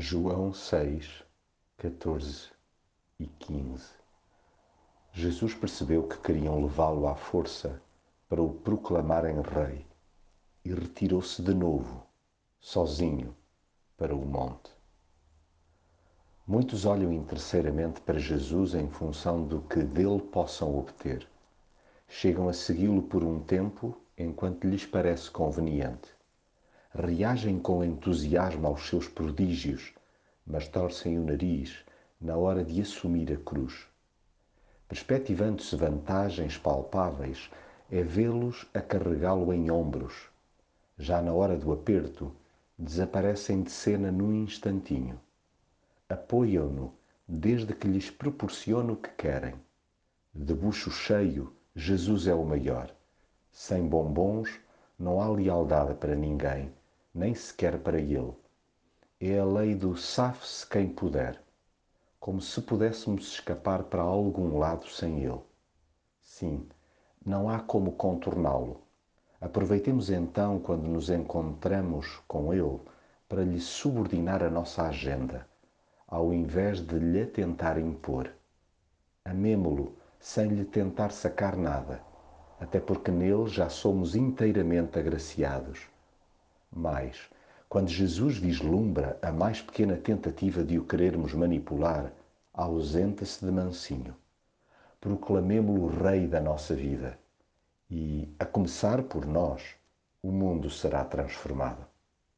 João 6, 14 e 15 Jesus percebeu que queriam levá-lo à força para o proclamarem rei e retirou-se de novo, sozinho, para o monte. Muitos olham interesseiramente para Jesus em função do que dele possam obter. Chegam a segui-lo por um tempo enquanto lhes parece conveniente reagem com entusiasmo aos seus prodígios, mas torcem o nariz na hora de assumir a cruz. Perspectivando-se vantagens palpáveis, é vê-los a carregá-lo em ombros. Já na hora do aperto, desaparecem de cena num instantinho. Apoiam-no desde que lhes proporciona o que querem. De bucho cheio, Jesus é o maior. Sem bombons, não há lealdade para ninguém, nem sequer para ele. É a lei do safe-se quem puder, como se pudéssemos escapar para algum lado sem ele. Sim, não há como contorná-lo. Aproveitemos então quando nos encontramos com ele para lhe subordinar a nossa agenda, ao invés de lhe tentar impor. Amemo-lo sem lhe tentar sacar nada até porque nele já somos inteiramente agraciados. Mas, quando Jesus vislumbra a mais pequena tentativa de o querermos manipular, ausenta-se de mansinho. Proclamemo-lo Rei da nossa vida e, a começar por nós, o mundo será transformado.